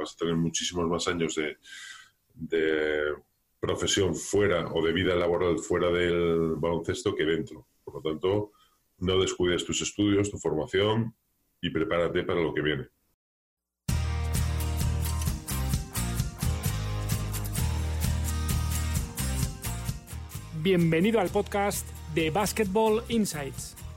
vas a tener muchísimos más años de, profesión fuera o de vida laboral fuera del baloncesto que dentro. Por lo tanto, no descuides tus estudios, tu formación y prepárate para lo que viene. Bienvenido al podcast de Basketball Insights,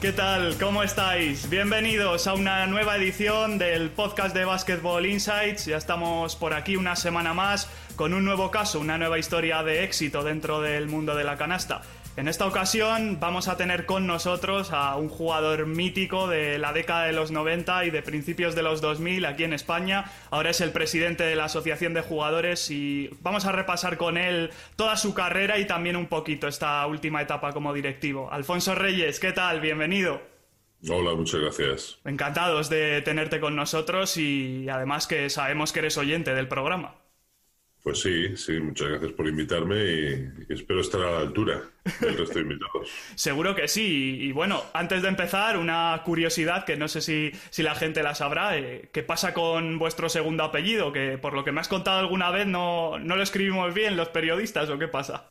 ¿Qué tal? ¿Cómo estáis? Bienvenidos a una nueva edición del podcast de Basketball Insights. Ya estamos por aquí una semana más con un nuevo caso, una nueva historia de éxito dentro del mundo de la canasta. En esta ocasión vamos a tener con nosotros a un jugador mítico de la década de los 90 y de principios de los 2000 aquí en España. Ahora es el presidente de la Asociación de Jugadores y vamos a repasar con él toda su carrera y también un poquito esta última etapa como directivo. Alfonso Reyes, ¿qué tal? Bienvenido. Hola, muchas gracias. Encantados de tenerte con nosotros y además que sabemos que eres oyente del programa. Pues sí, sí, muchas gracias por invitarme y, espero estar a la altura del resto de invitados. Seguro que sí. Y, bueno, antes de empezar, una curiosidad que no sé si, si la gente la sabrá. Eh, ¿Qué pasa con vuestro segundo apellido? Que por lo que me has contado alguna vez no, no lo escribimos bien los periodistas o qué pasa.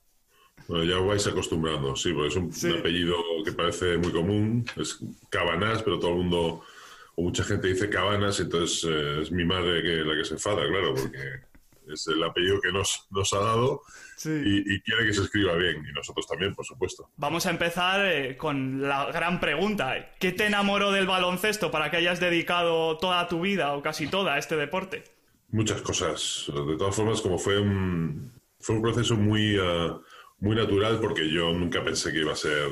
Bueno, ya os vais acostumbrando, sí, porque es un, apellido que parece muy común. Es Cabanas, pero todo el mundo o mucha gente dice Cabanas, entonces eh, es mi madre que, la que se enfada, claro, porque es el apellido que nos, nos ha dado y, quiere que se escriba bien, y nosotros también, por supuesto. Vamos a empezar eh, con la gran pregunta. ¿Qué te enamoró del baloncesto para que hayas dedicado toda tu vida o casi toda a este deporte? Muchas cosas. De todas formas, como fue un, fue un proceso muy, eh, muy natural, porque yo nunca pensé que iba a ser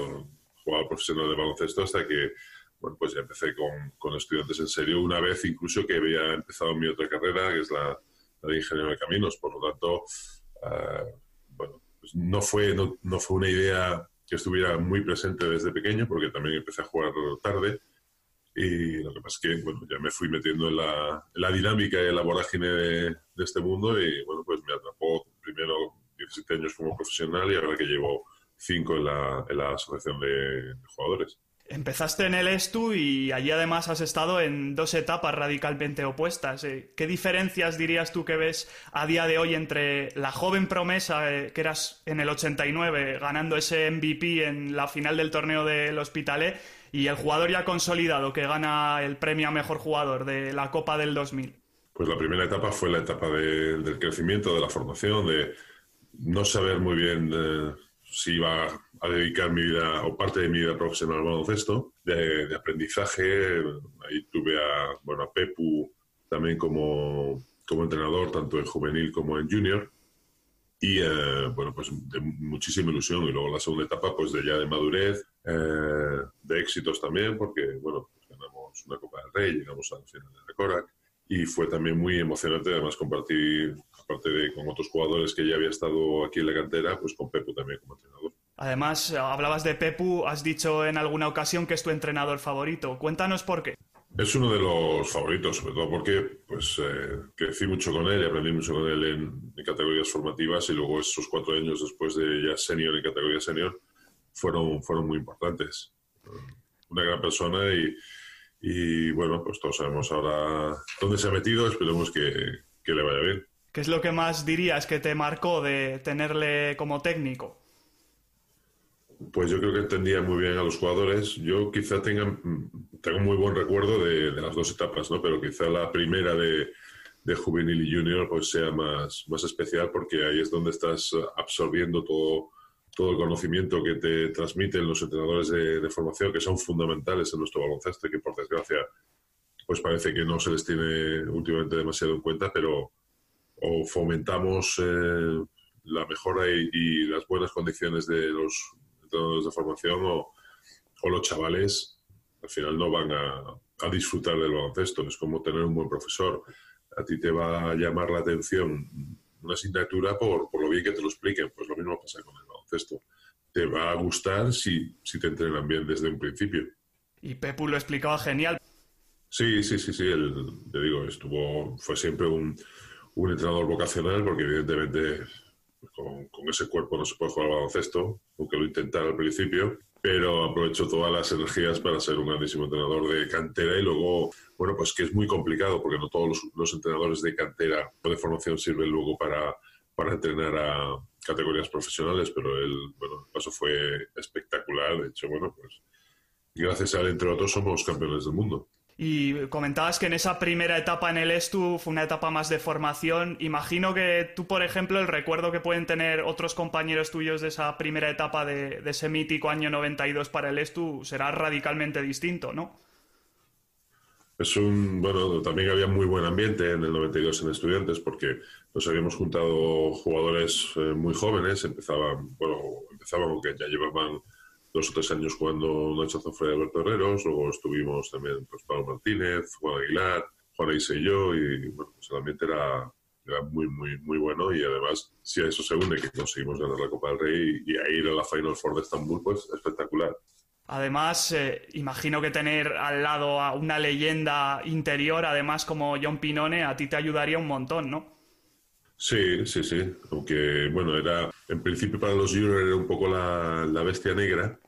jugador profesional de baloncesto hasta que bueno, pues ya empecé con, con estudiantes en serio una vez incluso que había empezado mi otra carrera, que es la, de ingeniero de caminos. Por lo tanto, eh, bueno, pues no, fue, no, fue una idea que estuviera muy presente desde pequeño, porque también empecé a jugar tarde. Y lo que pasa es que bueno, ya me fui metiendo en la, dinámica y en la vorágine de, este mundo y bueno, pues me atrapó primero 17 años como profesional y ahora que llevo 5 en la, en la asociación de jugadores. Empezaste en el ESTU y allí además has estado en dos etapas radicalmente opuestas. Eh, ¿Qué diferencias dirías tú que ves a día de hoy entre la joven promesa eh, que eras en el 89 ganando ese MVP en la final del torneo del Hospitalet y el jugador ya consolidado que gana el premio a mejor jugador de la Copa del 2000? Pues la primera etapa fue la etapa del crecimiento, de la formación, de no saber muy bien eh, si iba a dedicar mi vida o parte de mi vida profesional al baloncesto, de, aprendizaje. Ahí tuve a, bueno, a Pepu también como, como entrenador, tanto en juvenil como en junior. Y eh, bueno, pues de muchísima ilusión. Y luego la segunda etapa, pues de ya de madurez, eh, de éxitos también, porque bueno, pues ganamos una Copa del Rey, llegamos a la final de Recorac. Y fue también muy emocionante, además, compartir aparte de con otros jugadores que ya había estado aquí en la cantera, pues con Pepu también como entrenador. Además, hablabas de Pepu, has dicho en alguna ocasión que es tu entrenador favorito. Cuéntanos por qué. Es uno de los favoritos, sobre todo porque pues, eh, crecí mucho con él y aprendí mucho con él en, categorías formativas y luego esos cuatro años después de ya senior en categoría senior fueron, fueron muy importantes. Una gran persona y, y bueno, pues todos sabemos ahora dónde se ha metido, esperemos que, que le vaya bien. ¿Qué es lo que más dirías que te marcó de tenerle como técnico? Pues yo creo que entendía muy bien a los jugadores. Yo quizá tenga, tengo muy buen recuerdo de, las dos etapas, ¿no? Pero quizá la primera de, juvenil y junior pues sea más, más especial porque ahí es donde estás absorbiendo todo, todo el conocimiento que te transmiten los entrenadores de, de, formación, que son fundamentales en nuestro baloncesto y que por desgracia pues parece que no se les tiene últimamente demasiado en cuenta, pero o fomentamos eh, la mejora y, las buenas condiciones de los de formación o, los chavales al final no van a, a disfrutar del baloncesto. Es como tener un buen profesor. A ti te va a llamar la atención una asignatura por, por lo bien que te lo expliquen. Pues lo mismo pasa con el baloncesto. Te va a gustar si, si te entrenan bien desde un principio. Y Pepu lo explicaba genial. Sí, sí, sí, sí. Te digo, estuvo, fue siempre un, un entrenador vocacional porque evidentemente con, con, ese cuerpo no se puede jugar al baloncesto, aunque lo intentara al principio, pero aprovechó todas las energías para ser un grandísimo entrenador de cantera y luego, bueno, pues que es muy complicado porque no todos los, entrenadores de cantera o de formación sirven luego para, para entrenar a categorías profesionales, pero él, bueno, el paso fue espectacular. De hecho, bueno, pues gracias a él, entre otros, somos campeones del mundo. Y comentabas que en esa primera etapa en el ESTU fue una etapa más de formación. Imagino que tú, por ejemplo, el recuerdo que pueden tener otros compañeros tuyos de esa primera etapa de, de ese mítico año 92 para el ESTU será radicalmente distinto, ¿no? Es un, bueno, también había muy buen ambiente en el 92 en estudiantes porque nos habíamos juntado jugadores eh, muy jóvenes, empezaban, bueno, empezaban aunque ya llevaban dos o tres años jugando Nacho Zofre y Alberto Herreros, luego estuvimos también pues, Pablo Martínez, Juan Aguilar, Juan Aise y yo, y bueno, pues el ambiente era, era, muy, muy, muy bueno y además, si a eso se une que conseguimos ganar la Copa del Rey y, a ir a la Final Four de Estambul, pues espectacular. Además, eh, imagino que tener al lado a una leyenda interior, además como John Pinone, a ti te ayudaría un montón, ¿no? Sí, sí, sí. Aunque, bueno, era en principio para los juniors era un poco la, la bestia negra,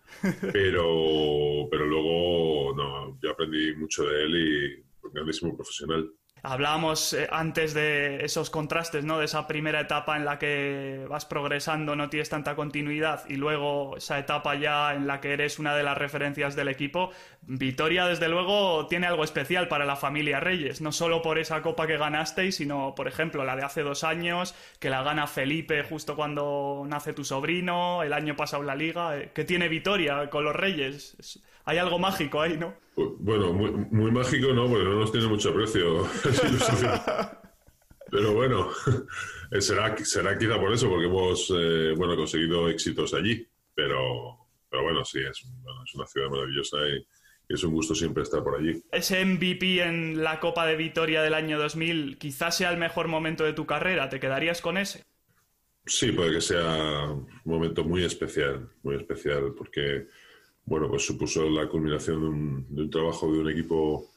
pero, pero luego no, yo aprendí mucho de él y un grandísimo profesional. Hablábamos eh, antes de esos contrastes, ¿no? De esa primera etapa en la que vas progresando, no tienes tanta continuidad, y luego esa etapa ya en la que eres una de las referencias del equipo. Vitoria, desde luego, tiene algo especial para la familia Reyes, no solo por esa copa que ganasteis, sino, por ejemplo, la de hace dos años, que la gana Felipe justo cuando nace tu sobrino, el año pasado en la liga. Eh, ¿Qué tiene Vitoria con los Reyes? Hay algo mágico ahí, ¿no? Bueno, muy, muy mágico no, porque no nos tiene mucho precio. Pero bueno, será, será quizá por eso, porque hemos eh, bueno, conseguido éxitos allí. Pero, pero bueno, sí, es, bueno, es una ciudad maravillosa y, y, es un gusto siempre estar por allí. Ese MVP en la Copa de Vitoria del año 2000 quizás sea el mejor momento de tu carrera. ¿Te quedarías con ese? Sí, puede que sea un momento muy especial, muy especial, porque bueno, pues supuso la culminación de un, de un trabajo de un equipo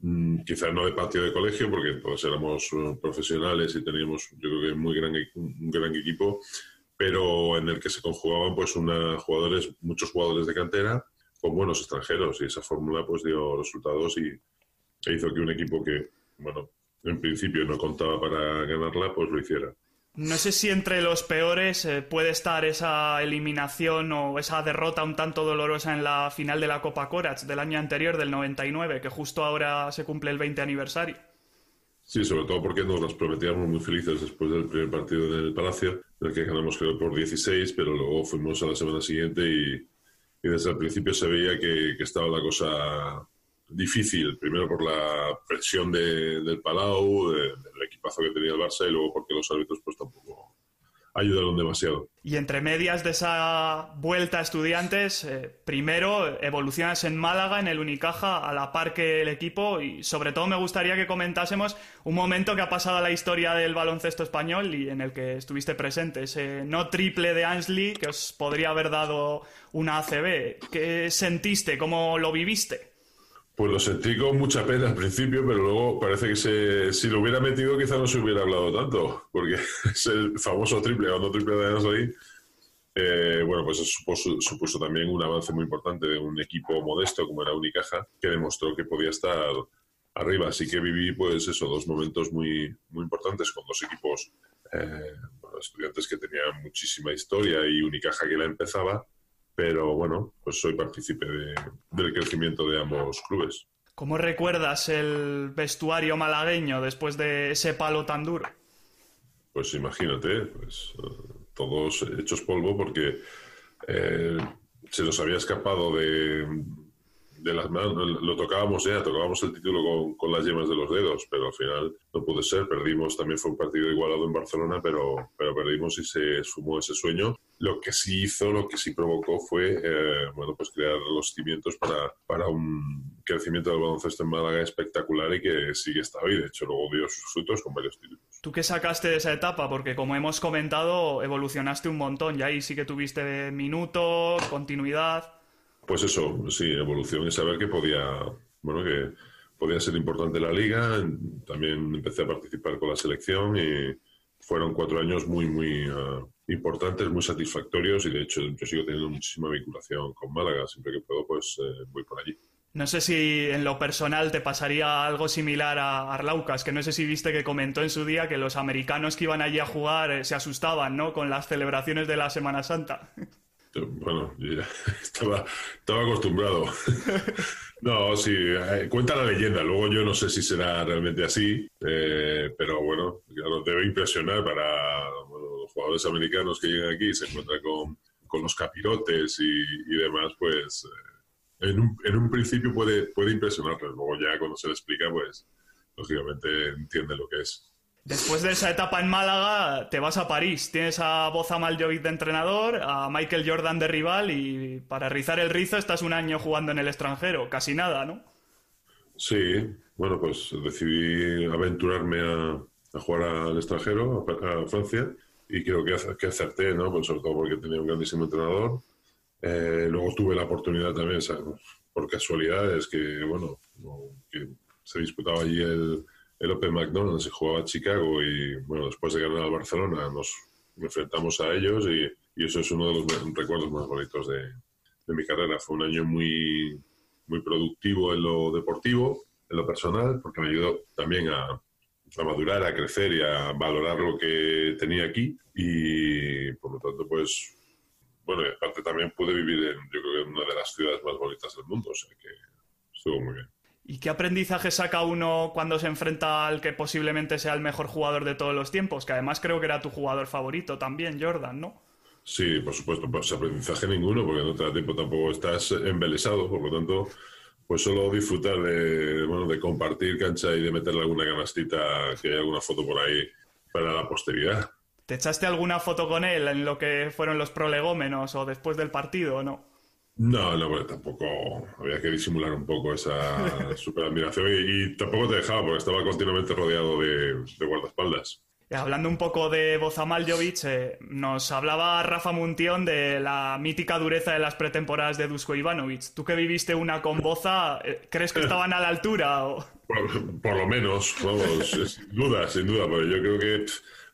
mmm, quizás no de patio de colegio, porque todos éramos uh, profesionales y teníamos, yo creo que muy gran, un gran equipo, pero en el que se conjugaban pues una, jugadores, muchos jugadores de cantera con buenos extranjeros y esa fórmula pues dio resultados y e hizo que un equipo que, bueno, en principio no contaba para ganarla, pues lo hiciera. No sé si entre los peores eh, puede estar esa eliminación o esa derrota un tanto dolorosa en la final de la Copa Corach del año anterior, del 99, que justo ahora se cumple el 20 aniversario. Sí, sobre todo porque nos las prometíamos muy felices después del primer partido en el Palacio, en el que ganamos creo por 16, pero luego fuimos a la semana siguiente y, desde el principio se veía que estaba la cosa difícil, primero por la presión de, del Palau, de, del equipazo que tenía el Barça y luego porque los árbitros pues tampoco ayudaron demasiado. Y entre medias de esa vuelta a estudiantes, eh, primero evolucionas en Málaga, en el Unicaja, a la par que el equipo y sobre todo me gustaría que comentásemos un momento que ha pasado a la historia del baloncesto español y en el que estuviste presente, ese no triple de Ansley que os podría haber dado una ACB. ¿Qué sentiste? ¿Cómo lo viviste? Pues lo sentí con mucha pena al principio, pero luego parece que se, si lo hubiera metido quizá no se hubiera hablado tanto, porque es el famoso triple, cuando triple de ahí. Eh, bueno, pues eso supuso, supuso, también un avance muy importante de un equipo modesto como era Unicaja, que demostró que podía estar arriba. Así que viví, pues eso, dos momentos muy, muy importantes con dos equipos, eh, estudiantes que tenían muchísima historia y Unicaja que la empezaba pero bueno, pues soy partícipe de, del crecimiento de ambos clubes. ¿Cómo recuerdas el vestuario malagueño después de ese palo tan duro? Pues imagínate, pues, todos hechos polvo porque eh, se nos había escapado de, de las manos, lo tocábamos ya, tocábamos el título con, con, las yemas de los dedos, pero al final no pudo ser, perdimos, también fue un partido igualado en Barcelona, pero, pero perdimos y se sumó ese sueño. Lo que sí hizo, lo que sí provocó fue, eh, bueno, pues crear los cimientos para, para un crecimiento del baloncesto en Málaga espectacular y que sigue estado ahí, de hecho luego dio sus frutos con varios títulos. ¿Tú qué sacaste de esa etapa? Porque como hemos comentado, evolucionaste un montón y ahí sí que tuviste minutos, continuidad. Pues eso, sí, evolución y saber que podía, bueno, que podía ser importante la liga. También empecé a participar con la selección y fueron cuatro años muy, muy uh, importantes, muy satisfactorios y de hecho yo sigo teniendo muchísima vinculación con Málaga. Siempre que puedo, pues eh, voy por allí. No sé si en lo personal te pasaría algo similar a Arlaucas, que no sé si viste que comentó en su día que los americanos que iban allí a jugar eh, se asustaban, ¿no? Con las celebraciones de la Semana Santa. Bueno, ya estaba, estaba acostumbrado. no, sí, eh, cuenta la leyenda. Luego yo no sé si será realmente así, eh, pero bueno, claro, debe impresionar para los jugadores americanos que llegan aquí y se encuentran con, con los capirotes y, demás, pues eh, en, un, en, un, principio puede, puede impresionarles. Luego ya cuando se le explica, pues lógicamente entiende lo que es. Después de esa etapa en Málaga, te vas a París. Tienes a Boza Maljovic de entrenador, a Michael Jordan de rival y para rizar el rizo estás un año jugando en el extranjero. Casi nada, ¿no? Sí, bueno, pues decidí aventurarme a, jugar al extranjero, a, Francia, y creo que, que acerté, ¿no? Pues sobre todo porque tenía un grandísimo entrenador. Eh, luego tuve la oportunidad también, por casualidad, es que, bueno, que se disputaba allí el el Open McDonald's se jugaba a Chicago y bueno, después de ganar al Barcelona nos enfrentamos a ellos y, eso es uno de los recuerdos más bonitos de, mi carrera. Fue un año muy, muy productivo en lo deportivo, en lo personal, porque me ayudó también a, a madurar, a crecer y a valorar lo que tenía aquí y por lo tanto pues bueno, y aparte también pude vivir en, yo creo que en una de las ciudades más bonitas del mundo, o sea que estuvo muy bien. ¿Y qué aprendizaje saca uno cuando se enfrenta al que posiblemente sea el mejor jugador de todos los tiempos? Que además creo que era tu jugador favorito también, Jordan, ¿no? Sí, por supuesto, pues aprendizaje ninguno, porque no te da tiempo tampoco estás embelesado, por lo tanto, pues solo disfrutar de, bueno, de compartir cancha y de meterle alguna canastita, que hay alguna foto por ahí para la posteridad. ¿Te echaste alguna foto con él en lo que fueron los prolegómenos o después del partido o no? No, no, pero tampoco había que disimular un poco esa super admiración y, tampoco te dejaba porque estaba continuamente rodeado de, guardaespaldas. hablando un poco de Bozamal Jovic, eh, nos hablaba Rafa Muntión de la mítica dureza de las pretemporadas de Dusko Ivanovic. Tú que viviste una con Boza, eh, ¿crees que estaban a la altura? Por, lo menos, vamos, sin duda, sin duda, pero yo creo que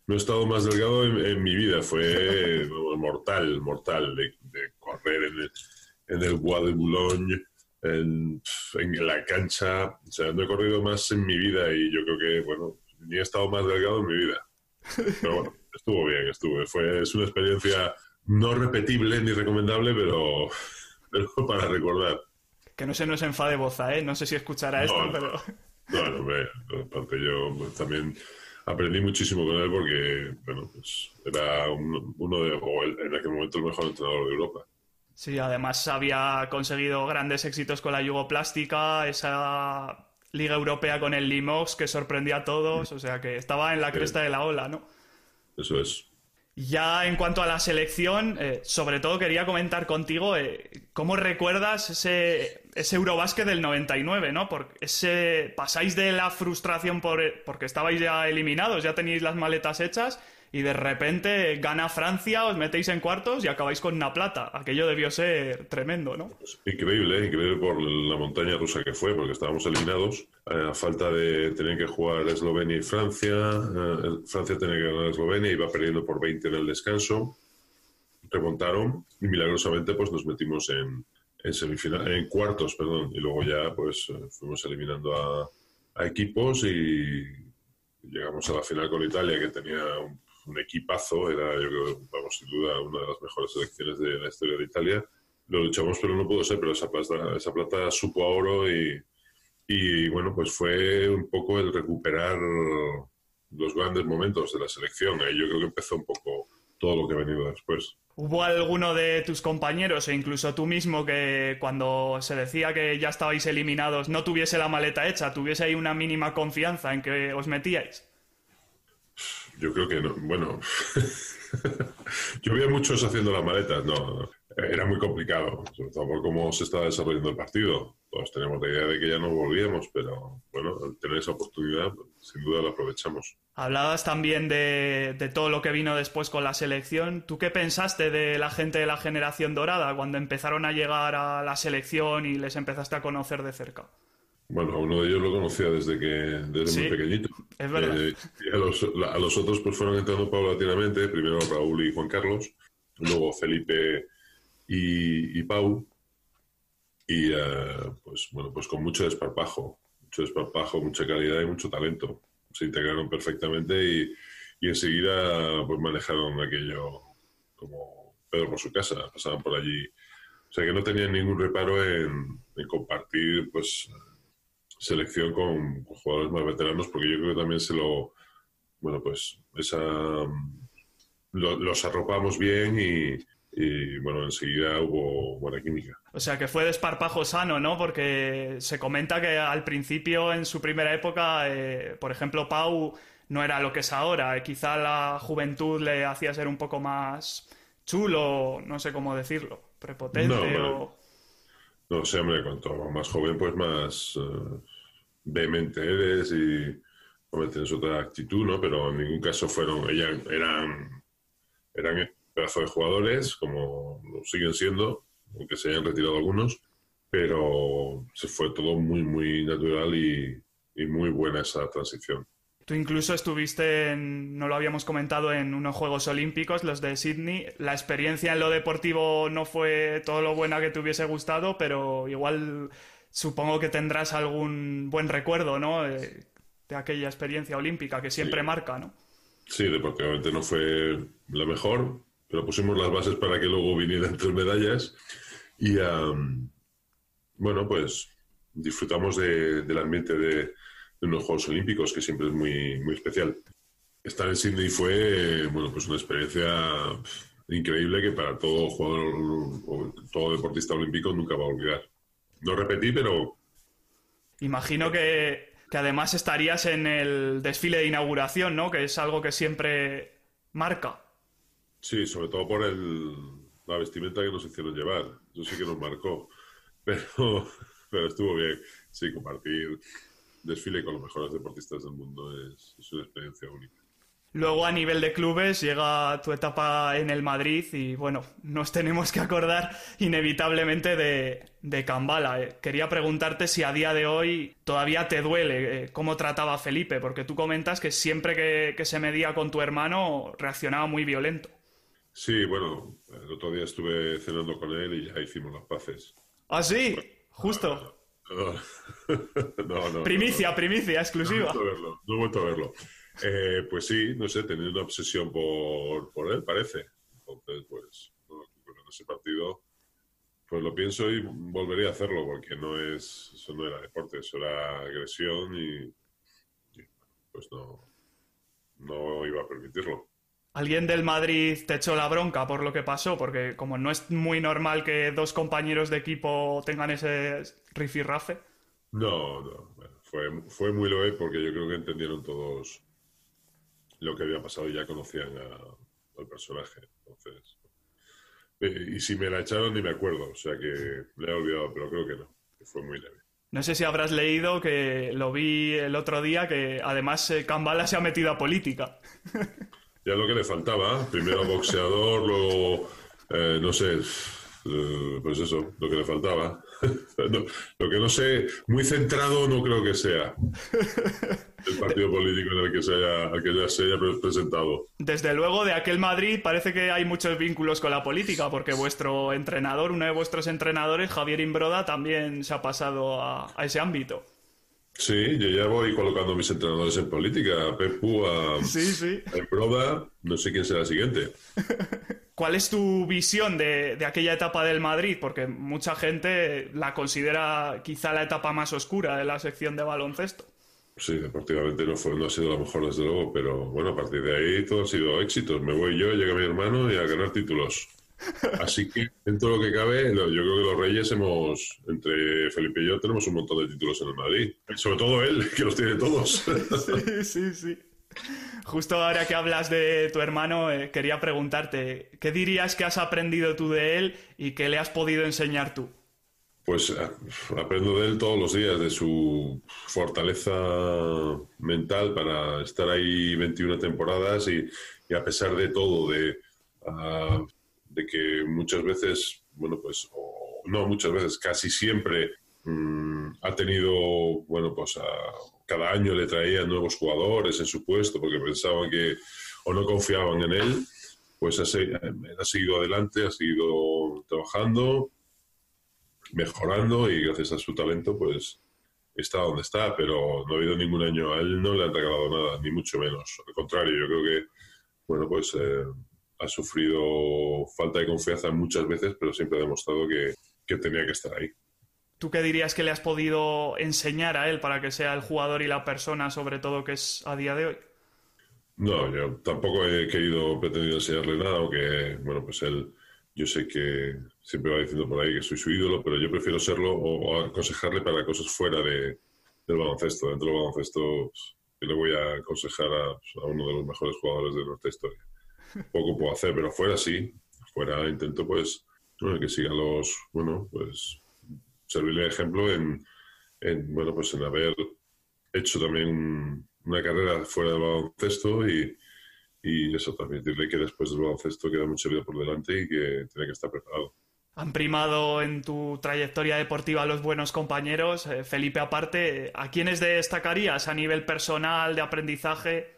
no he estado más delgado en, mi vida. Fue mortal, mortal de, de correr en el en el Bois de Boulogne, en, la cancha. O sea, no he corrido más en mi vida y yo creo que, bueno, ni he estado más delgado en mi vida. Pero bueno, estuvo bien, estuvo. Fue, es una experiencia no repetible ni recomendable, pero, pero para recordar. Que no se nos enfade Boza, ¿eh? No sé si escuchará esto, pero... No, no, aparte yo también aprendí muchísimo con él porque, bueno, pues era uno de, o en aquel momento el mejor entrenador de Europa. Sí, además había conseguido grandes éxitos con la Yugoplástica, esa Liga Europea con el Limox que sorprendía a todos, o sea que estaba en la cresta de la ola, ¿no? Eso es. Ya en cuanto a la selección, eh, sobre todo quería comentar contigo eh, cómo recuerdas ese, ese Eurobásquet del 99, ¿no? Porque ese, pasáis de la frustración por, porque estabais ya eliminados, ya teníais las maletas hechas y de repente gana Francia, os metéis en cuartos y acabáis con una plata. Aquello debió ser tremendo, ¿no? Increíble, increíble por la montaña rusa que fue, porque estábamos eliminados. Eh, a falta de tener que jugar Eslovenia y Francia, eh, Francia tenía que ganar a Eslovenia, iba perdiendo por 20 en el descanso. Remontaron y milagrosamente pues nos metimos en, en semifinal, en cuartos, perdón, y luego ya pues eh, fuimos eliminando a, a equipos y llegamos a la final con Italia que tenía un un equipazo, era yo creo, vamos, sin duda, una de las mejores selecciones de la historia de Italia. Lo luchamos, pero no pudo ser, pero esa plata, esa plata supo a oro y, y bueno, pues fue un poco el recuperar los grandes momentos de la selección. Ahí yo creo que empezó un poco todo lo que ha venido después. ¿Hubo alguno de tus compañeros e incluso tú mismo que cuando se decía que ya estabais eliminados no tuviese la maleta hecha, tuviese ahí una mínima confianza en que os metíais? Yo creo que no. Bueno, yo veía muchos haciendo las maletas. No, era muy complicado, sobre todo por cómo se estaba desarrollando el partido. Todos tenemos la idea de que ya no volvíamos, pero bueno, al tener esa oportunidad, sin duda la aprovechamos. Hablabas también de, todo lo que vino después con la selección. ¿Tú qué pensaste de la gente de la generación dorada cuando empezaron a llegar a la selección y les empezaste a conocer de cerca? Bueno, a uno de ellos lo conocía desde que desde muy pequeñito. Es verdad. Eh, y a los, a los, otros pues fueron entrando paulatinamente, primero Raúl y Juan Carlos, luego Felipe y, Pau. Y eh, pues bueno, pues con mucho desparpajo, mucho desparpajo, mucha calidad y mucho talento. Se integraron perfectamente y, y enseguida pues manejaron aquello como Pedro por su casa, pasaban por allí. O sea que no tenían ningún reparo en, compartir pues selección con, jugadores más veteranos, porque yo creo que también se lo, bueno, pues esa, los arropamos bien y, y bueno, enseguida hubo buena química. O sea que fue desparpajo sano, ¿no? Porque se comenta que al principio, en su primera época, eh, por ejemplo, Pau no era lo que es ahora. Quizá la juventud le hacía ser un poco más chulo, no sé cómo decirlo, prepotente no, o... No sé, hombre, cuanto más joven, pues más uh, vehemente eres y tienes otra actitud, ¿no? Pero en ningún caso fueron, ellas eran, eran pedazo de jugadores, como lo siguen siendo, aunque se hayan retirado algunos, pero se fue todo muy, muy natural y, muy buena esa transición. Tú incluso estuviste, en, no lo habíamos comentado, en unos Juegos Olímpicos, los de Sydney. La experiencia en lo deportivo no fue todo lo buena que te hubiese gustado, pero igual supongo que tendrás algún buen recuerdo, ¿no? De, aquella experiencia olímpica que siempre marca, ¿no? Sí, deportivamente no fue la mejor, pero pusimos las bases para que luego vinieran tres medallas y bueno, pues disfrutamos del ambiente de, unos Juegos Olímpicos que siempre es muy, muy especial. Estar en Sydney fue, bueno, pues una experiencia increíble que para todo jugador o todo deportista olímpico nunca va a olvidar. No repetí, pero... Imagino que, que además estarías en el desfile de inauguración, ¿no? Que es algo que siempre marca. Sí, sobre todo por el, la vestimenta que nos hicieron llevar. Eso sí que nos marcó. Pero, pero estuvo bien. Sí, compartir desfile con los mejores deportistas del mundo es, una experiencia única. Luego a nivel de clubes llega tu etapa en el Madrid y bueno, nos tenemos que acordar inevitablemente de, de Cambala. Eh, quería preguntarte si a día de hoy todavía te duele eh, cómo trataba Felipe, porque tú comentas que siempre que, que se medía con tu hermano reaccionaba muy violento. Sí, bueno, el otro día estuve cenando con él y ya hicimos las paces. ¿Ah, sí? Justo. No, no, primicia, primicia, exclusiva. No he vuelto a verlo. No he vuelto a verlo. Eh, pues sí, no sé, tenía una obsesión por, por él, parece. Entonces, pues, en ese partido, pues lo pienso y volvería a hacerlo, porque no es, eso no era deporte, eso era agresión y, y pues no, no iba a permitirlo. ¿Alguien del Madrid te echó la bronca por lo que pasó? Porque como no es muy normal que dos compañeros de equipo tengan ese rifirrafe. No, no. fue, fue muy loe porque yo creo que entendieron todos lo que había pasado y ya conocían al personaje. Entonces, eh, y si me la echaron ni me acuerdo, o sea que le he olvidado, pero creo que no, que fue muy leve. No sé si habrás leído que lo vi el otro día, que además Cambala eh, se ha metido a política. ya lo que le faltaba. Primero boxeador, luego, eh, no sé, eh, pues eso, lo que le faltaba. lo que no sé, muy centrado no creo que sea el partido político en el que se haya, que ya se haya presentado. Desde luego, de aquel Madrid parece que hay muchos vínculos con la política, porque vuestro entrenador, uno de vuestros entrenadores, Javier Imbroda, también se ha pasado a ese ámbito. Sí, yo ya voy colocando mis entrenadores en política. A Pepu, a, sí, sí. Proda, no sé quién será el siguiente. ¿Cuál es tu visión de, aquella etapa del Madrid? Porque mucha gente la considera quizá la etapa más oscura de la sección de baloncesto. Sí, deportivamente no, fue, no ha sido lo mejor, desde luego, pero bueno, a partir de ahí todo ha sido éxitos. Me voy yo, llega mi hermano y a ganar títulos. Así que, dentro de lo que cabe, yo creo que los Reyes hemos, entre Felipe y yo, tenemos un montón de títulos en el Madrid. Sobre todo él, que los tiene todos. Sí, sí, sí. Justo ahora que hablas de tu hermano, eh, quería preguntarte, ¿qué dirías que has aprendido tú de él y qué le has podido enseñar tú? Pues eh, aprendo de él todos los días, de su fortaleza mental para estar ahí 21 temporadas y, a pesar de todo, de, ah, de que muchas veces, bueno, pues, no muchas veces, casi siempre mm, ha tenido, bueno, pues cada año le traían nuevos jugadores en su puesto porque pensaban que o no confiaban en él, pues ha, ha seguido adelante, ha seguido trabajando mejorando y gracias a su talento pues está donde está, pero no ha habido ningún año, a él no le han regalado nada, ni mucho menos. Al contrario, yo creo que, bueno, pues eh, ha sufrido falta de confianza muchas veces, pero siempre ha demostrado que, que tenía que estar ahí. ¿Tú qué dirías que le has podido enseñar a él para que sea el jugador y la persona, sobre todo, que es a día de hoy? No, yo tampoco he querido, pretendido enseñarle nada, aunque, bueno, pues él yo sé que siempre va diciendo por ahí que soy su ídolo, pero yo prefiero serlo o, aconsejarle para cosas fuera de, del baloncesto. Dentro del baloncesto, pues, yo le voy a aconsejar pues, a, uno de los mejores jugadores de nuestra historia. Poco puedo hacer, pero fuera sí. Fuera intento, pues, que sigan los, bueno, pues, servirle de ejemplo en, en, bueno, pues, en haber hecho también una carrera fuera del baloncesto y, y eso, también decirle que después del baloncesto queda mucha vida por delante y que tiene que estar preparado. Han primado en tu trayectoria deportiva los buenos compañeros. Eh, Felipe, aparte, ¿a quiénes destacarías a nivel personal, de aprendizaje?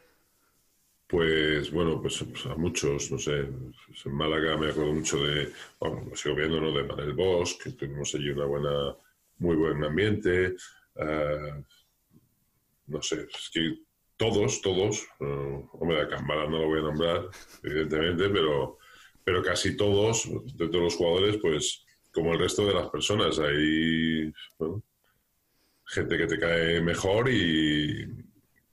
Pues bueno, pues, pues a muchos, no sé, pues, en Málaga me acuerdo mucho de, bueno, lo sigo viendo, ¿no? De Manel Bosch, que tuvimos allí una buena, muy buen ambiente. Uh, no sé, es que todos, todos, uh, hombre, a Cambara no lo voy a nombrar, evidentemente, pero, pero casi todos, de todos los jugadores, pues como el resto de las personas, hay gente que te cae mejor y,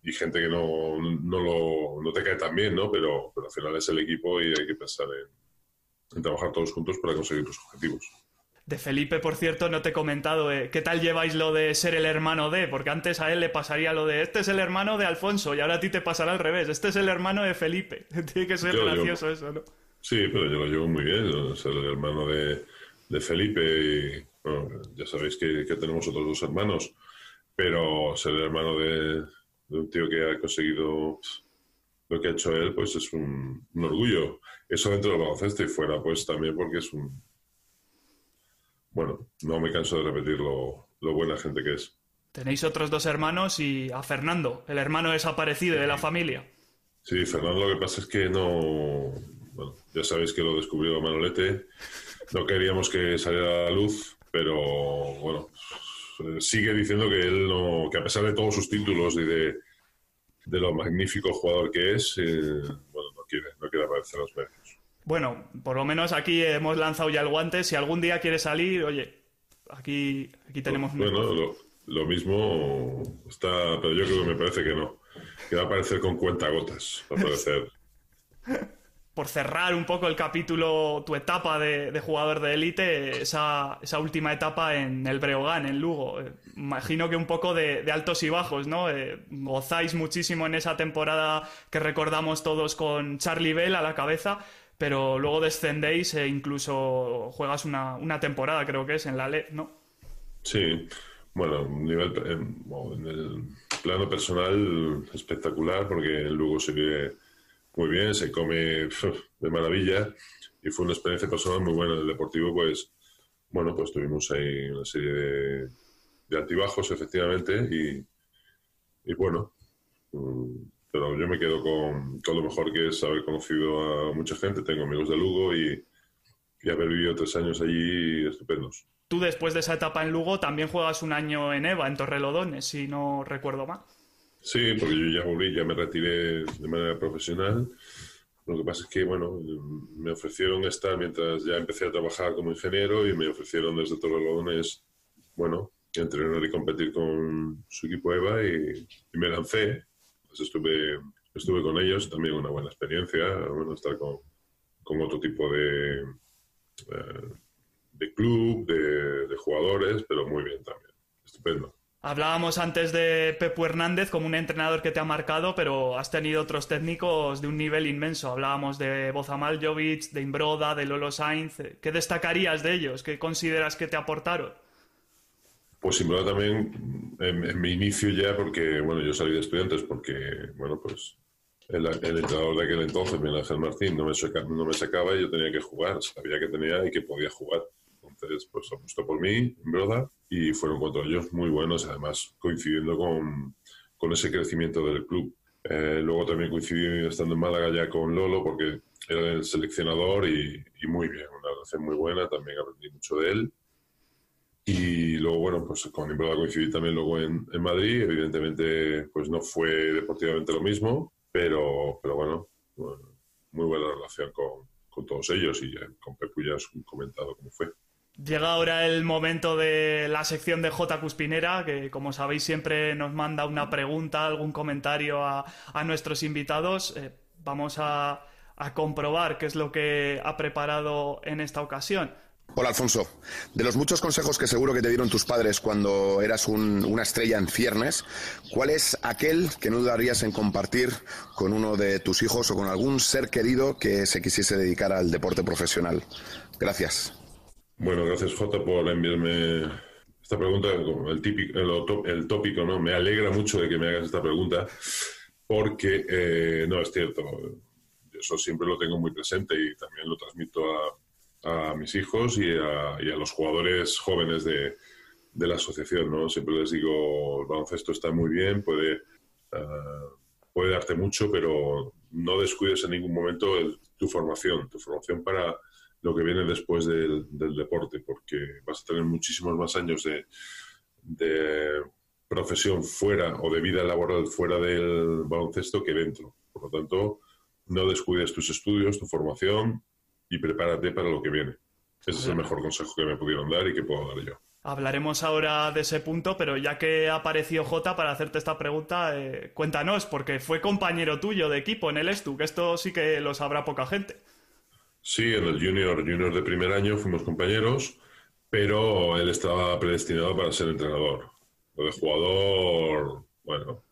y gente que no, no, lo, no te cae tan bien, ¿no? Pero, pero al final es el equipo y hay que pensar en trabajar todos juntos para conseguir los objetivos. De Felipe, por cierto, no te he comentado eh, qué tal lleváis lo de ser el hermano de, porque antes a él le pasaría lo de este es el hermano de Alfonso y ahora a ti te pasará al revés, este es el hermano de Felipe. Tiene que ser gracioso eso, ¿no? Sí, pero yo lo llevo muy bien, ser el hermano de, Felipe y ya sabéis que, tenemos otros dos hermanos, pero ser el hermano de, un tío que ha conseguido lo que ha hecho él, pues es un, un orgullo. Eso dentro del baloncesto y fuera, pues también porque es un, bueno, no me canso de repetir lo, buena gente que es. Tenéis otros dos hermanos y a Fernando, el hermano desaparecido de la familia. Sí, Fernando lo que pasa es que no... Bueno, ya sabéis que lo descubrió Manolete. No queríamos que saliera a la luz, pero bueno, sigue diciendo que él no... que a pesar de todos sus títulos y de, lo magnífico jugador que es, eh, bueno, no quiere, no quiere aparecer los medios. Bueno, por lo menos aquí hemos lanzado ya el guante. Si algún día quiere salir, oye, aquí, aquí tenemos... Bueno, lo, mismo está, pero yo creo que me parece que no. Que va a aparecer con cuentagotas, va a aparecer... por cerrar un poco el capítulo, tu etapa de, jugador de élite, esa, esa, última etapa en el Breogán, en Lugo. Imagino que un poco de, altos y bajos, ¿no? Eh, gozáis muchísimo en esa temporada que recordamos todos con Charlie Bell a la cabeza, pero luego descendéis e incluso juegas una, una temporada, creo que es, en la LED, ¿no? Sí, bueno, nivel, en, el plano personal espectacular porque luego se vive muy bien, se come de maravilla y fue una experiencia personal muy buena. En el deportivo, pues, bueno, pues tuvimos ahí una serie de, de altibajos, efectivamente, y, y bueno, mm, pero yo me quedo con todo lo mejor que es haber conocido a mucha gente. Tengo amigos de Lugo y, haber vivido tres años allí estupendos. Tú después de esa etapa en Lugo también juegas un año en EVA, en Torrelodones, si no recuerdo mal. Sí, porque yo ya volví, ya me retiré de manera profesional. Lo que pasa es que, bueno, me ofrecieron estar mientras ya empecé a trabajar como ingeniero y me ofrecieron desde Torrelodones, bueno, entrenar y competir con su equipo EVA y, me lancé. Pues estuve, estuve con ellos, también una buena experiencia, bueno, estar con, con otro tipo de, eh, de club, de, de jugadores, pero muy bien también. Estupendo. Hablábamos antes de Pepu Hernández como un entrenador que te ha marcado, pero has tenido otros técnicos de un nivel inmenso. Hablábamos de Bozamal Jovic, de Imbroda, de Lolo Sainz. ¿Qué destacarías de ellos? ¿Qué consideras que te aportaron? Pues Imbroda también, en, mi inicio ya, porque, bueno, yo salí de estudiantes porque, bueno, pues el, entrenador de aquel entonces, Miguel Ángel Martín, no me, no me sacaba y yo tenía que jugar. Sabía que tenía y que podía jugar. Entonces, pues apostó por mí, Imbroda y fueron cuatro años muy buenos, además coincidiendo con, con ese crecimiento del club. Eh, luego también coincidí estando en Málaga ya con Lolo porque era el seleccionador y, y, muy bien, una relación muy buena, también aprendí mucho de él. Y luego, bueno, pues con Imbroda coincidí también luego en, en, Madrid, evidentemente pues no fue deportivamente lo mismo, pero, pero bueno, muy buena relación con, con todos ellos y con Pepu ya has comentado cómo fue. Llega ahora el momento de la sección de J. Cuspinera, que como sabéis siempre nos manda una pregunta, algún comentario a, nuestros invitados. Eh, vamos a, comprobar qué es lo que ha preparado en esta ocasión. Hola Alfonso, de los muchos consejos que seguro que te dieron tus padres cuando eras una estrella en ciernes, ¿cuál es aquel que no dudarías en compartir con uno de tus hijos o con algún ser querido que se quisiese dedicar al deporte profesional? Gracias. Bueno, gracias Jota por enviarme esta pregunta, el, típico, el, tópico, ¿no? Me alegra mucho de que me hagas esta pregunta porque, eh, no, es cierto, eso siempre lo tengo muy presente y también lo transmito a, a mis hijos y a, y a, los jugadores jóvenes de, de, la asociación, ¿no? Siempre les digo, el baloncesto está muy bien, puede, uh, puede darte mucho, pero no descuides en ningún momento tu formación, tu formación para lo que viene después del, deporte, porque vas a tener muchísimos más años de, de, profesión fuera o de vida laboral fuera del baloncesto que dentro. Por lo tanto, no descuides tus estudios, tu formación y prepárate para lo que viene. Ese es el mejor consejo que me pudieron dar y que puedo dar yo. Hablaremos ahora de ese punto, pero ya que apareció Jota para hacerte esta pregunta, eh, cuéntanos, porque fue compañero tuyo de equipo en el ESTU, que esto sí que lo sabrá poca gente. Sí, en el junior, junior de primer año fuimos compañeros, pero él estaba predestinado para ser entrenador. Lo de jugador, bueno,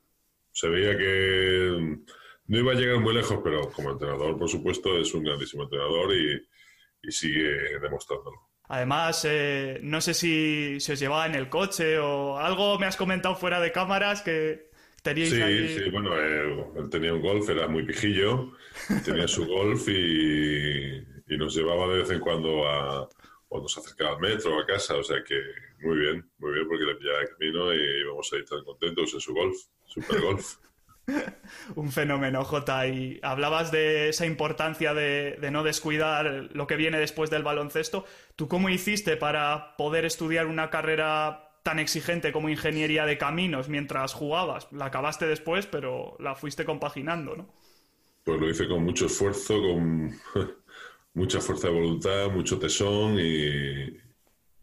se veía que no iba a llegar muy lejos, pero como entrenador, por supuesto, es un grandísimo entrenador y, sigue demostrándolo. Además, eh, no sé si se os llevaba en el coche o algo me has comentado fuera de cámaras que teníais Sí, sí, bueno, él, él, tenía un golf, era muy pijillo tenía su golf y, nos llevaba de vez en cuando a, o nos acercaba al metro o a casa, o sea que muy bien, muy bien, porque le pillaba el camino y íbamos ahí tan contentos en su golf, super golf. Un fenómeno, Jota. Y hablabas de esa importancia de, de, no descuidar lo que viene después del baloncesto. ¿Tú cómo hiciste para poder estudiar una carrera tan exigente como ingeniería de caminos mientras jugabas? La acabaste después, pero la fuiste compaginando, ¿no? Pues lo hice con mucho esfuerzo, con mucha fuerza de voluntad, mucho tesón y,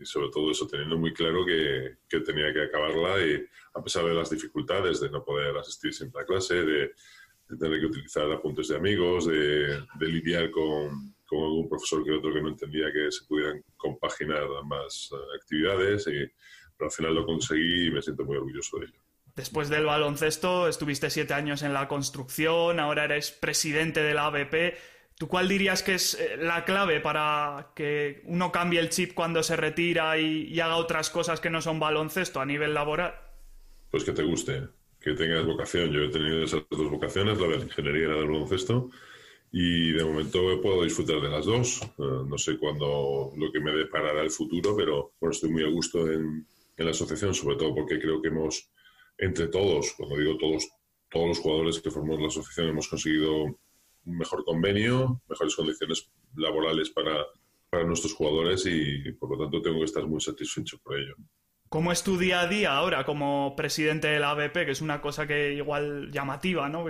sobre todo eso, teniendo muy claro que, tenía que acabarla y a pesar de las dificultades de no poder asistir siempre a clase, de, tener que utilizar apuntes de amigos, de, lidiar con, algún profesor que otro que no entendía que se pudieran compaginar ambas eh, actividades, y, pero al final lo conseguí y me siento muy orgulloso de ello. Después del baloncesto estuviste siete años en la construcción, ahora eres presidente de la ABP. ¿Tú cuál dirías que es eh, la clave para que uno cambie el chip cuando se retira y, haga otras cosas que no son baloncesto a nivel laboral? Pues que te guste, que tengas vocación. Yo he tenido esas dos vocaciones, la de la ingeniería y la del baloncesto, y de momento puedo disfrutar de las dos. Eh, no sé cuándo lo que me deparará el futuro, pero bueno, estoy muy a gusto en la asociación, sobre todo porque creo que hemos entre todos, cuando digo todos, todos los jugadores que formamos la asociación hemos conseguido un mejor convenio, mejores condiciones laborales para, para nuestros jugadores y por lo tanto tengo que estar muy satisfecho por ello. ¿Cómo es tu día a día ahora como presidente de la ABP? Que es una cosa que igual llamativa, ¿no?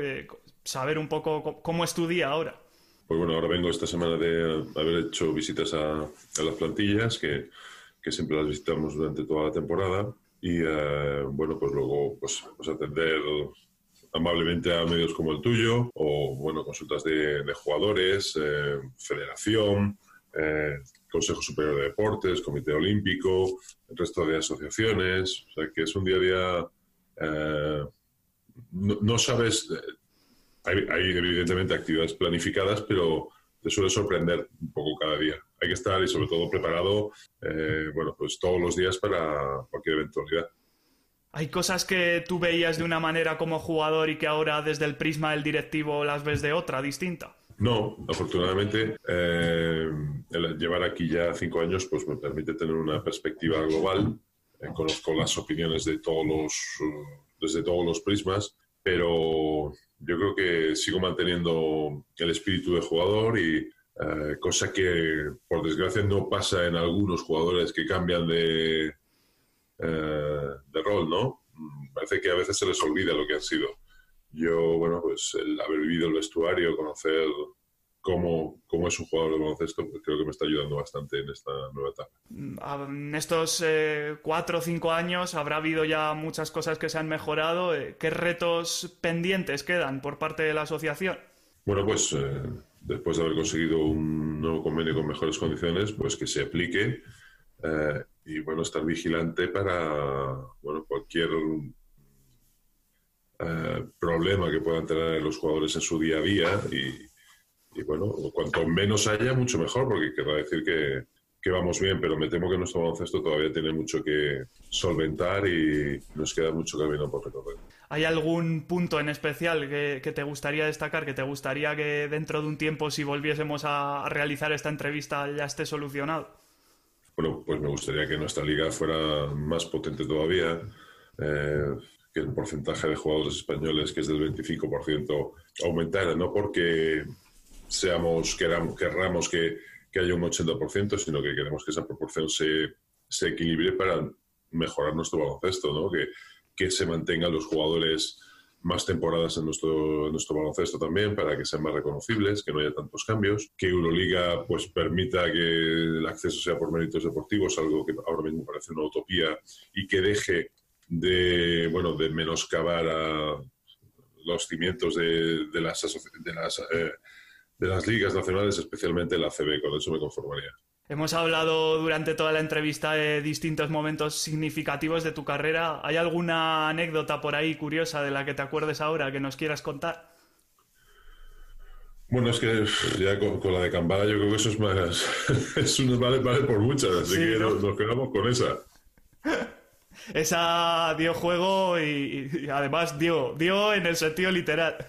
saber un poco cómo es tu día ahora. Pues bueno, ahora vengo esta semana de haber hecho visitas a, a las plantillas, que, que siempre las visitamos durante toda la temporada y bueno, pues luego pues, pues, atender amablemente a medios como el tuyo o bueno, consultas de, jugadores, federación, Consejo Superior de Deportes, Comité Olímpico, el resto de asociaciones, o sea que es un día a día, no, sabes, hay, hay evidentemente actividades planificadas, pero te suele sorprender un poco cada día. Hay que estar y sobre todo preparado, eh, bueno, pues todos los días para cualquier eventualidad. ¿Hay cosas que tú veías de una manera como jugador y que ahora desde el prisma del directivo las ves de otra, distinta? No, afortunadamente eh, el llevar aquí ya cinco años pues me permite tener una perspectiva global. Eh, conozco las opiniones de todos los, desde todos los prismas, pero yo creo que sigo manteniendo el espíritu de jugador y eh, cosa que por desgracia no pasa en algunos jugadores que cambian de, eh, de rol, ¿no? Mm, parece que a veces se les olvida lo que han sido. Yo, bueno, pues el haber vivido el vestuario, conocer cómo, cómo es un jugador de baloncesto, pues creo que me está ayudando bastante en esta nueva etapa. Mm, en estos eh, cuatro o cinco años habrá habido ya muchas cosas que se han mejorado. ¿Qué retos pendientes quedan por parte de la asociación? Bueno, pues eh, después de haber conseguido un nuevo convenio con mejores condiciones, pues que se aplique y bueno, estar vigilante para bueno, cualquier problema que puedan tener los jugadores en su día a día y, y bueno, cuanto menos haya, mucho mejor, porque querrá decir que, vamos bien, pero me temo que nuestro baloncesto todavía tiene mucho que solventar y nos queda mucho camino por recorrer. ¿Hay algún punto en especial que, te gustaría destacar, que te gustaría que dentro de un tiempo, si volviésemos a, realizar esta entrevista, ya esté solucionado? Bueno, pues me gustaría que nuestra liga fuera más potente todavía, eh, que el porcentaje de jugadores españoles, que es del 25%, aumentara, no porque seamos, queramos, querramos que, haya un 80%, sino que queremos que esa proporción se, equilibre para mejorar nuestro baloncesto, ¿no? Que se mantengan los jugadores más temporadas en nuestro, nuestro baloncesto también para que sean más reconocibles, que no haya tantos cambios, que Euroliga pues permita que el acceso sea por méritos deportivos, algo que ahora mismo parece una utopía, y que deje de, bueno, de menoscabar a los cimientos de, de las, de las eh, de las ligas nacionales, especialmente la CB, con eso me conformaría. Hemos hablado durante toda la entrevista de distintos momentos significativos de tu carrera. ¿Hay alguna anécdota por ahí curiosa de la que te acuerdes ahora que nos quieras contar? Bueno, es que ya con, la de Cambala yo creo que eso es más... es un vale, vale por muchas, así que nos, quedamos con esa. esa dio juego y, y, además dio, dio en el sentido literal.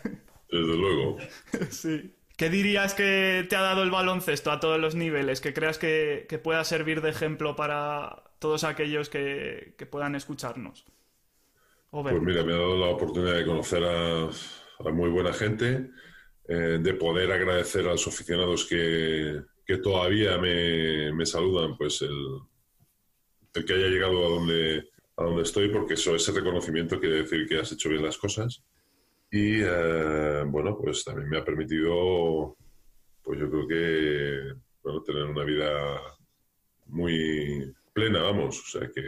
Desde luego. sí. ¿Qué dirías que te ha dado el baloncesto a todos los niveles? Que creas que, pueda servir de ejemplo para todos aquellos que, puedan escucharnos. pues mira, me ha dado la oportunidad de conocer a, muy buena gente, eh, de poder agradecer a los aficionados que, todavía me, saludan, pues el, el, que haya llegado a donde, a donde estoy, porque eso, ese reconocimiento quiere decir que has hecho bien las cosas. Y eh, bueno, pues también me ha permitido, pues yo creo que, bueno, tener una vida muy plena, vamos. O sea que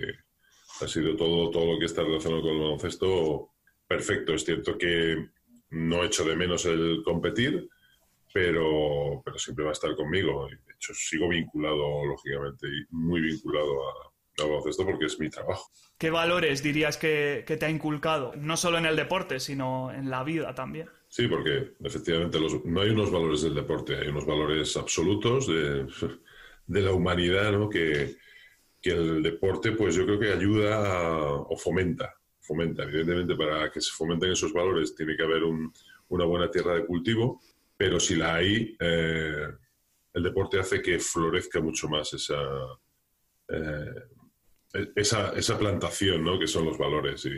ha sido todo, todo lo que está relacionado con el baloncesto perfecto. Es cierto que no echo de menos el competir, pero, pero siempre va a estar conmigo. De hecho, sigo vinculado, lógicamente, y muy vinculado a, baloncesto porque es mi trabajo. ¿Qué valores dirías que, te ha inculcado? No solo en el deporte, sino en la vida también. Sí, porque efectivamente no hay unos valores del deporte, hay unos valores absolutos de, la humanidad, ¿no? Que, el deporte, pues yo creo que ayuda o fomenta. Fomenta, evidentemente, para que se fomenten esos valores tiene que haber una buena tierra de cultivo, pero si la hay, eh, el deporte hace que florezca mucho más esa, eh, esa, esa plantación, ¿no? Que son los valores. Y,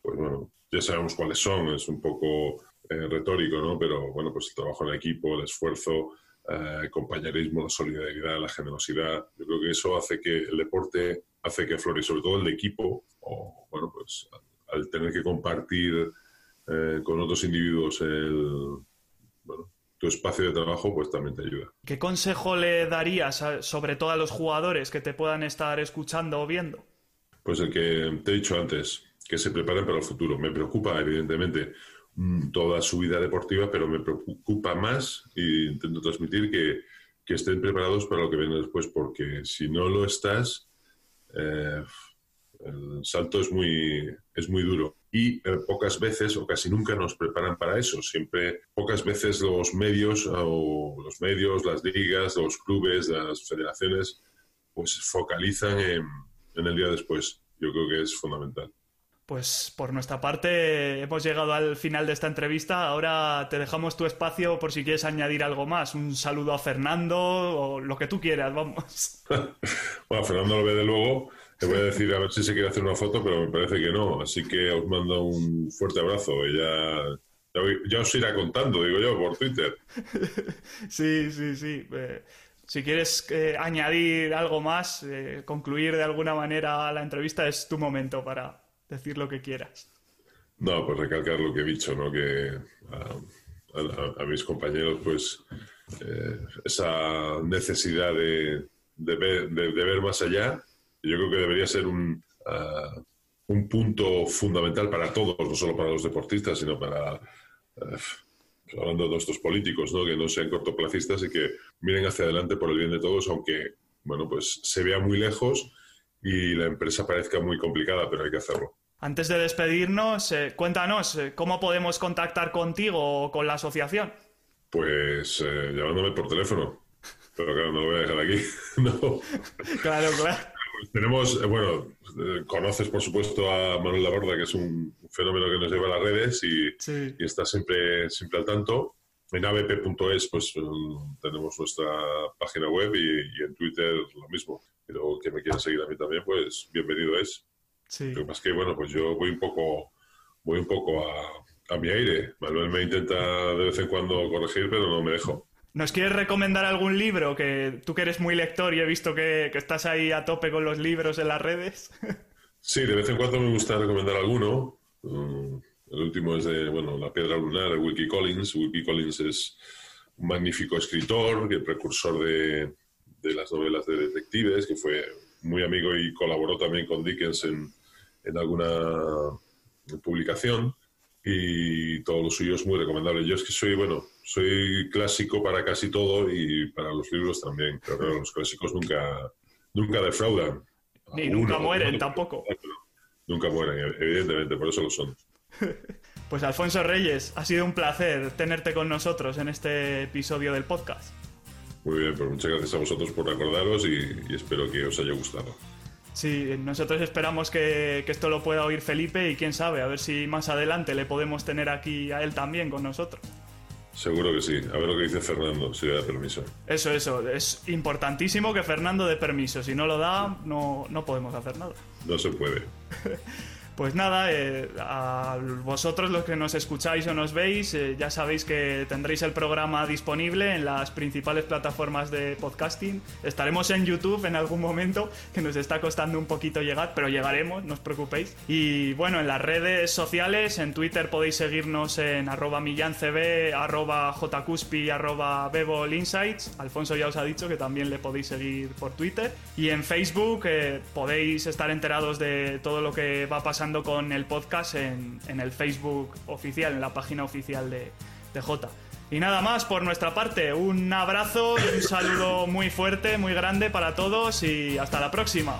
pues bueno, ya sabemos cuáles son, es un poco eh, retórico, ¿no? Pero bueno, pues el trabajo en equipo, el esfuerzo, eh, el compañerismo, la solidaridad, la generosidad. Yo creo que eso hace que el deporte hace que flore, sobre todo el de equipo, o bueno, pues al, tener que compartir eh, con otros individuos el, bueno, tu espacio de trabajo, pues también te ayuda. ¿Qué consejo le darías sobre todo a los jugadores que te puedan estar escuchando o viendo? Pues el que te he dicho antes, que se preparen para el futuro. Me preocupa, evidentemente, mm, toda su vida deportiva, pero me preocupa más y intento transmitir que, que estén preparados para lo que viene después, porque si no lo estás, eh, el salto es muy, es muy duro. Y eh, pocas veces o casi nunca nos preparan para eso. Siempre, pocas veces los medios o los medios, las ligas, los clubes, las federaciones, pues focalizan en, en el día después. Yo creo que es fundamental. Pues por nuestra parte hemos llegado al final de esta entrevista. Ahora te dejamos tu espacio por si quieres añadir algo más. Un saludo a Fernando o lo que tú quieras, vamos. bueno, Fernando lo ve de luego. Te voy a decir a ver si se quiere hacer una foto, pero me parece que no. Así que os mando un fuerte abrazo y ya, ya, os irá contando, digo yo, por Twitter. sí, sí, sí. Eh, si quieres eh, añadir algo más, eh, concluir de alguna manera la entrevista, es tu momento para, decir lo que quieras. No, pues recalcar lo que he dicho, ¿no? Que a, mis compañeros, pues, esa necesidad de, ver, más allá, yo creo que debería ser un, ah, un punto fundamental para todos, no solo para los deportistas, sino para, eh, hablando de estos políticos, ¿no? Que no sean cortoplacistas y que miren hacia adelante por el bien de todos, aunque, bueno, pues se vea muy lejos y la empresa parezca muy complicada, pero hay que hacerlo. Antes de despedirnos, eh, cuéntanos, eh, ¿cómo podemos contactar contigo o con la asociación? Pues eh, llamándome por teléfono. Pero claro, no lo voy a dejar aquí. no. Claro, claro. Tenemos, bueno, conoces por supuesto a Manuel Laborda, que es un fenómeno que nos lleva a las redes y, está siempre, siempre al tanto. En avp.es pues tenemos nuestra página web y, en Twitter lo mismo. Pero que me quiera seguir a mí también, pues bienvenido es. Lo que pasa es que, bueno, pues yo voy un poco, voy un poco a, mi aire. Manuel me intenta de vez en cuando corregir, pero no me dejo. ¿Nos quieres recomendar algún libro? Que tú que eres muy lector y he visto que, estás ahí a tope con los libros en las redes. sí, de vez en cuando me gusta recomendar alguno. Mm, el último es de, bueno, La Piedra Lunar de Wilkie Collins. Wilkie Collins es un magnífico escritor, el precursor de, de las novelas de detectives, que fue muy amigo y colaboró también con Dickens en, en alguna publicación y todo lo suyo es muy recomendable. Yo es que soy, bueno, soy clásico para casi todo y para los libros también. Pero que los clásicos nunca, nunca defraudan. Ni nunca mueren tampoco. Nunca mueren, evidentemente, por eso lo son. Pues Alfonso Reyes, ha sido un placer tenerte con nosotros en este episodio del podcast. Muy bien, pues muchas gracias a vosotros por recordaros y espero que os haya gustado. Sí, nosotros esperamos que, esto lo pueda oír Felipe y quién sabe, a ver si más adelante le podemos tener aquí a él también con nosotros. Seguro que sí. A ver lo que dice Fernando, si le da permiso. Eso, eso. Es importantísimo que Fernando dé permiso. Si no lo da, no, no podemos hacer nada. No se puede. Pues nada, eh, a vosotros los que nos escucháis o nos veis, eh, ya sabéis que tendréis el programa disponible en las principales plataformas de podcasting. Estaremos en YouTube en algún momento, que nos está costando un poquito llegar, pero llegaremos, no os preocupéis. Y bueno, en las redes sociales, en Twitter podéis seguirnos en arroba millancb, arroba jcuspi, arroba bebolinsights. Alfonso ya os ha dicho que también le podéis seguir por Twitter. Y en Facebook eh, podéis estar enterados de todo lo que va a con el podcast en, el Facebook oficial, en la página oficial de, de J. Y nada más por nuestra parte, un abrazo un saludo muy fuerte, muy grande para todos y hasta la próxima.